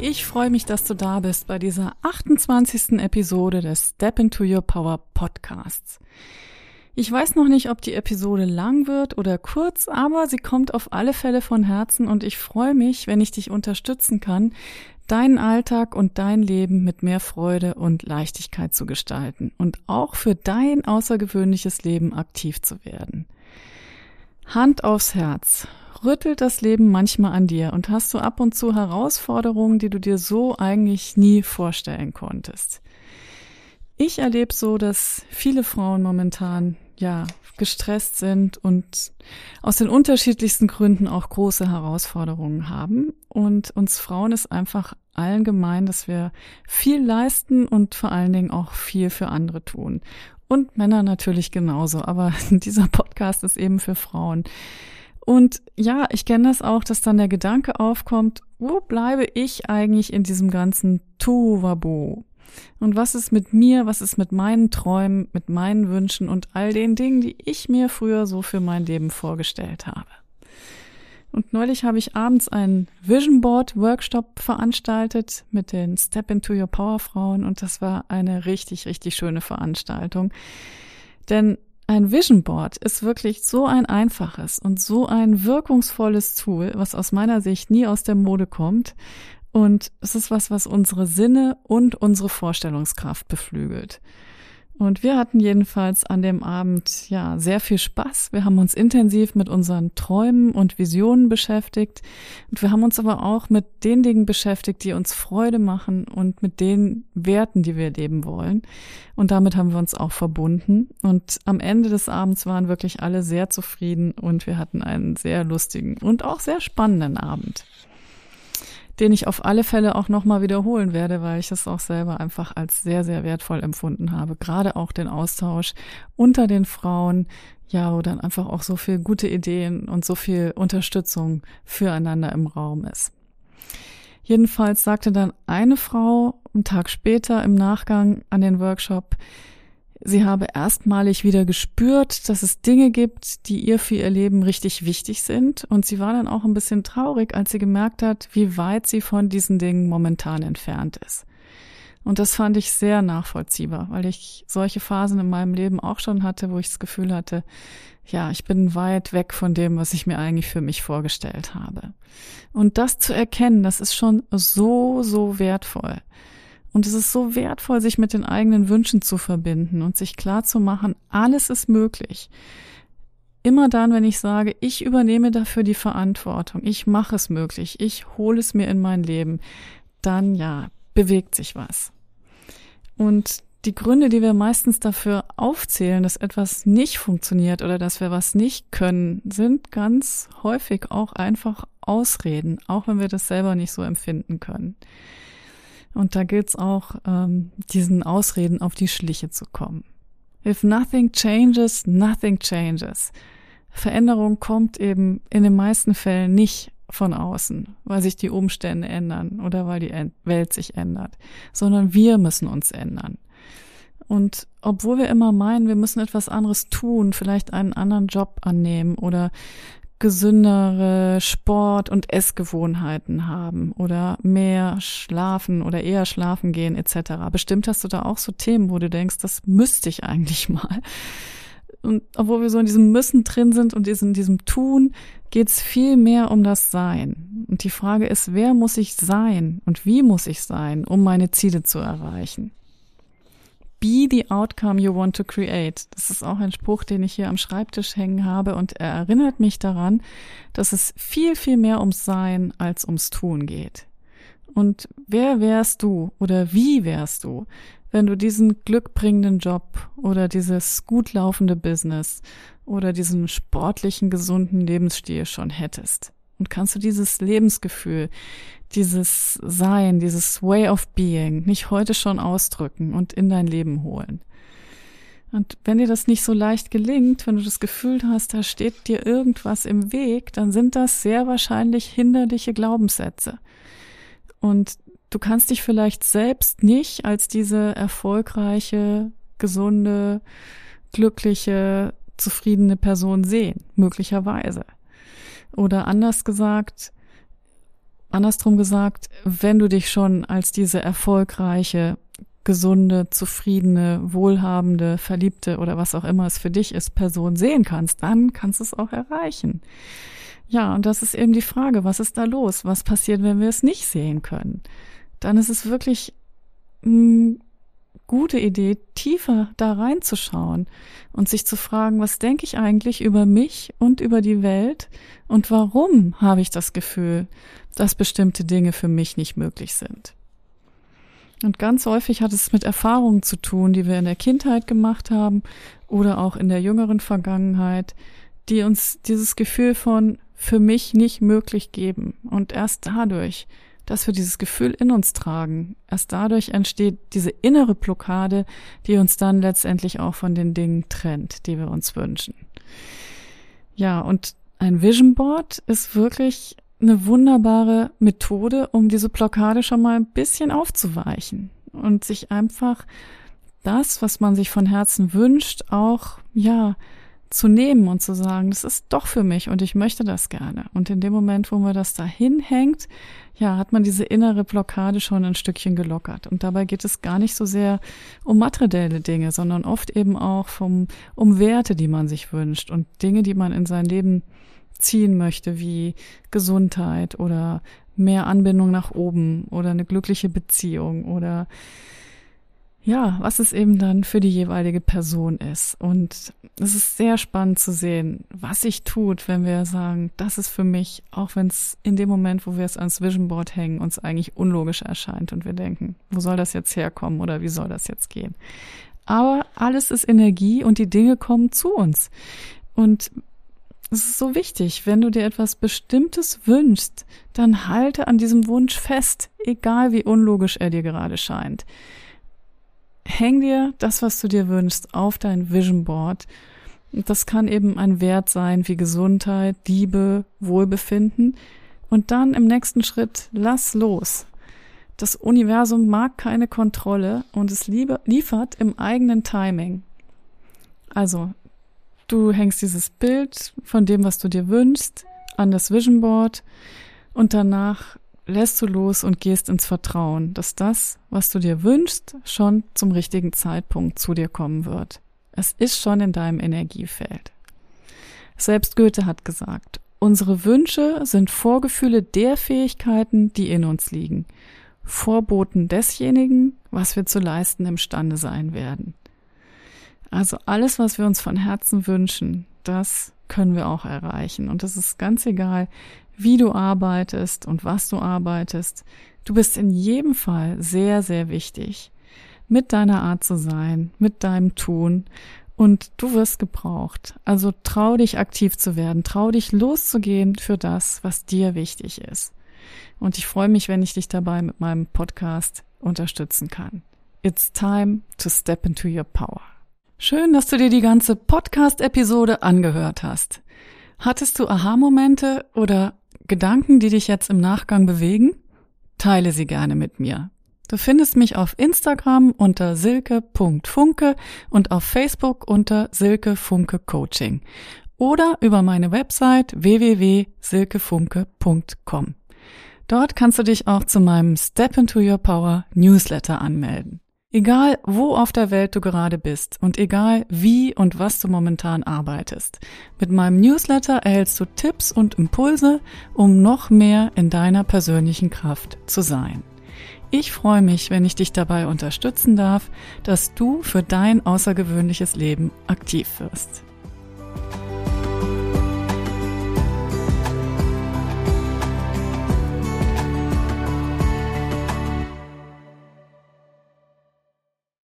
Ich freue mich, dass du da bist bei dieser 28. Episode des Step into Your Power Podcasts. Ich weiß noch nicht, ob die Episode lang wird oder kurz, aber sie kommt auf alle Fälle von Herzen und ich freue mich, wenn ich dich unterstützen kann, deinen Alltag und dein Leben mit mehr Freude und Leichtigkeit zu gestalten und auch für dein außergewöhnliches Leben aktiv zu werden. Hand aufs Herz rüttelt das Leben manchmal an dir und hast du ab und zu Herausforderungen, die du dir so eigentlich nie vorstellen konntest. Ich erlebe so, dass viele Frauen momentan ja gestresst sind und aus den unterschiedlichsten Gründen auch große Herausforderungen haben. Und uns Frauen ist einfach allen gemein, dass wir viel leisten und vor allen Dingen auch viel für andere tun. Und Männer natürlich genauso, aber dieser Podcast ist eben für Frauen. Und ja, ich kenne das auch, dass dann der Gedanke aufkommt, wo bleibe ich eigentlich in diesem ganzen Tohuwabohu? Und was ist mit mir, was ist mit meinen Träumen, mit meinen Wünschen und all den Dingen, die ich mir früher so für mein Leben vorgestellt habe? Und neulich habe ich abends einen Vision Board Workshop veranstaltet mit den Step into Your Power Frauen und das war eine richtig, richtig schöne Veranstaltung. Denn ein Vision Board ist wirklich so ein einfaches und so ein wirkungsvolles Tool, was aus meiner Sicht nie aus der Mode kommt. Und es ist was, was unsere Sinne und unsere Vorstellungskraft beflügelt. Und wir hatten jedenfalls an dem Abend ja sehr viel Spaß. Wir haben uns intensiv mit unseren Träumen und Visionen beschäftigt. Und wir haben uns aber auch mit den Dingen beschäftigt, die uns Freude machen und mit den Werten, die wir leben wollen. Und damit haben wir uns auch verbunden. Und am Ende des Abends waren wirklich alle sehr zufrieden und wir hatten einen sehr lustigen und auch sehr spannenden Abend den ich auf alle Fälle auch nochmal wiederholen werde, weil ich es auch selber einfach als sehr, sehr wertvoll empfunden habe. Gerade auch den Austausch unter den Frauen, ja, wo dann einfach auch so viel gute Ideen und so viel Unterstützung füreinander im Raum ist. Jedenfalls sagte dann eine Frau einen Tag später im Nachgang an den Workshop, Sie habe erstmalig wieder gespürt, dass es Dinge gibt, die ihr für ihr Leben richtig wichtig sind. Und sie war dann auch ein bisschen traurig, als sie gemerkt hat, wie weit sie von diesen Dingen momentan entfernt ist. Und das fand ich sehr nachvollziehbar, weil ich solche Phasen in meinem Leben auch schon hatte, wo ich das Gefühl hatte, ja, ich bin weit weg von dem, was ich mir eigentlich für mich vorgestellt habe. Und das zu erkennen, das ist schon so, so wertvoll. Und es ist so wertvoll, sich mit den eigenen Wünschen zu verbinden und sich klar zu machen, alles ist möglich. Immer dann, wenn ich sage, ich übernehme dafür die Verantwortung, ich mache es möglich, ich hole es mir in mein Leben, dann ja, bewegt sich was. Und die Gründe, die wir meistens dafür aufzählen, dass etwas nicht funktioniert oder dass wir was nicht können, sind ganz häufig auch einfach Ausreden, auch wenn wir das selber nicht so empfinden können. Und da gilt es auch, ähm, diesen Ausreden auf die Schliche zu kommen. If nothing changes, nothing changes. Veränderung kommt eben in den meisten Fällen nicht von außen, weil sich die Umstände ändern oder weil die Welt sich ändert, sondern wir müssen uns ändern. Und obwohl wir immer meinen, wir müssen etwas anderes tun, vielleicht einen anderen Job annehmen oder gesündere Sport- und Essgewohnheiten haben oder mehr schlafen oder eher schlafen gehen etc. Bestimmt hast du da auch so Themen, wo du denkst, das müsste ich eigentlich mal. Und obwohl wir so in diesem Müssen drin sind und in diesem Tun, geht's viel mehr um das Sein. Und die Frage ist, wer muss ich sein und wie muss ich sein, um meine Ziele zu erreichen? Be the outcome you want to create. Das ist auch ein Spruch, den ich hier am Schreibtisch hängen habe und er erinnert mich daran, dass es viel, viel mehr ums Sein als ums Tun geht. Und wer wärst du oder wie wärst du, wenn du diesen glückbringenden Job oder dieses gut laufende Business oder diesen sportlichen, gesunden Lebensstil schon hättest? Und kannst du dieses Lebensgefühl, dieses Sein, dieses Way of Being nicht heute schon ausdrücken und in dein Leben holen. Und wenn dir das nicht so leicht gelingt, wenn du das Gefühl hast, da steht dir irgendwas im Weg, dann sind das sehr wahrscheinlich hinderliche Glaubenssätze. Und du kannst dich vielleicht selbst nicht als diese erfolgreiche, gesunde, glückliche, zufriedene Person sehen, möglicherweise. Oder anders gesagt, andersrum gesagt, wenn du dich schon als diese erfolgreiche, gesunde, zufriedene, wohlhabende, verliebte oder was auch immer es für dich ist, Person sehen kannst, dann kannst du es auch erreichen. Ja, und das ist eben die Frage, was ist da los? Was passiert, wenn wir es nicht sehen können? Dann ist es wirklich eine gute Idee, tiefer da reinzuschauen und sich zu fragen, was denke ich eigentlich über mich und über die Welt und warum habe ich das Gefühl, dass bestimmte Dinge für mich nicht möglich sind? Und ganz häufig hat es mit Erfahrungen zu tun, die wir in der Kindheit gemacht haben oder auch in der jüngeren Vergangenheit, die uns dieses Gefühl von für mich nicht möglich geben. Und erst dadurch, dass wir dieses Gefühl in uns tragen, erst dadurch entsteht diese innere Blockade, die uns dann letztendlich auch von den Dingen trennt, die wir uns wünschen. Ja, und ein Vision Board ist wirklich eine wunderbare Methode, um diese Blockade schon mal ein bisschen aufzuweichen und sich einfach das, was man sich von Herzen wünscht, auch, ja, zu nehmen und zu sagen, das ist doch für mich und ich möchte das gerne. Und in dem Moment, wo man das dahin hängt, ja, hat man diese innere Blockade schon ein Stückchen gelockert. Und dabei geht es gar nicht so sehr um materielle Dinge, sondern oft eben auch vom, um Werte, die man sich wünscht und Dinge, die man in sein Leben ziehen möchte, wie Gesundheit oder mehr Anbindung nach oben oder eine glückliche Beziehung oder ja, was es eben dann für die jeweilige Person ist. Und es ist sehr spannend zu sehen, was sich tut, wenn wir sagen, das ist für mich, auch wenn es in dem Moment, wo wir es ans Vision Board hängen, uns eigentlich unlogisch erscheint und wir denken, wo soll das jetzt herkommen oder wie soll das jetzt gehen? Aber alles ist Energie und die Dinge kommen zu uns. Und es ist so wichtig, wenn du dir etwas Bestimmtes wünschst, dann halte an diesem Wunsch fest, egal wie unlogisch er dir gerade scheint. Häng dir das, was du dir wünschst, auf dein Vision Board. Das kann eben ein Wert sein wie Gesundheit, Liebe, Wohlbefinden. Und dann im nächsten Schritt lass los. Das Universum mag keine Kontrolle und es liefert im eigenen Timing. Also Du hängst dieses Bild von dem, was du dir wünschst, an das Vision Board und danach lässt du los und gehst ins Vertrauen, dass das, was du dir wünschst, schon zum richtigen Zeitpunkt zu dir kommen wird. Es ist schon in deinem Energiefeld. Selbst Goethe hat gesagt, unsere Wünsche sind Vorgefühle der Fähigkeiten, die in uns liegen, Vorboten desjenigen, was wir zu leisten imstande sein werden. Also alles, was wir uns von Herzen wünschen, das können wir auch erreichen. Und es ist ganz egal, wie du arbeitest und was du arbeitest. Du bist in jedem Fall sehr, sehr wichtig. Mit deiner Art zu sein, mit deinem Tun. Und du wirst gebraucht. Also trau dich aktiv zu werden, trau dich loszugehen für das, was dir wichtig ist. Und ich freue mich, wenn ich dich dabei mit meinem Podcast unterstützen kann. It's time to step into your power. Schön, dass du dir die ganze Podcast-Episode angehört hast. Hattest du Aha-Momente oder Gedanken, die dich jetzt im Nachgang bewegen? Teile sie gerne mit mir. Du findest mich auf Instagram unter silke.funke und auf Facebook unter Silke Funke Coaching oder über meine Website www.silkefunke.com. Dort kannst du dich auch zu meinem Step into Your Power Newsletter anmelden. Egal, wo auf der Welt du gerade bist und egal, wie und was du momentan arbeitest, mit meinem Newsletter erhältst du Tipps und Impulse, um noch mehr in deiner persönlichen Kraft zu sein. Ich freue mich, wenn ich dich dabei unterstützen darf, dass du für dein außergewöhnliches Leben aktiv wirst.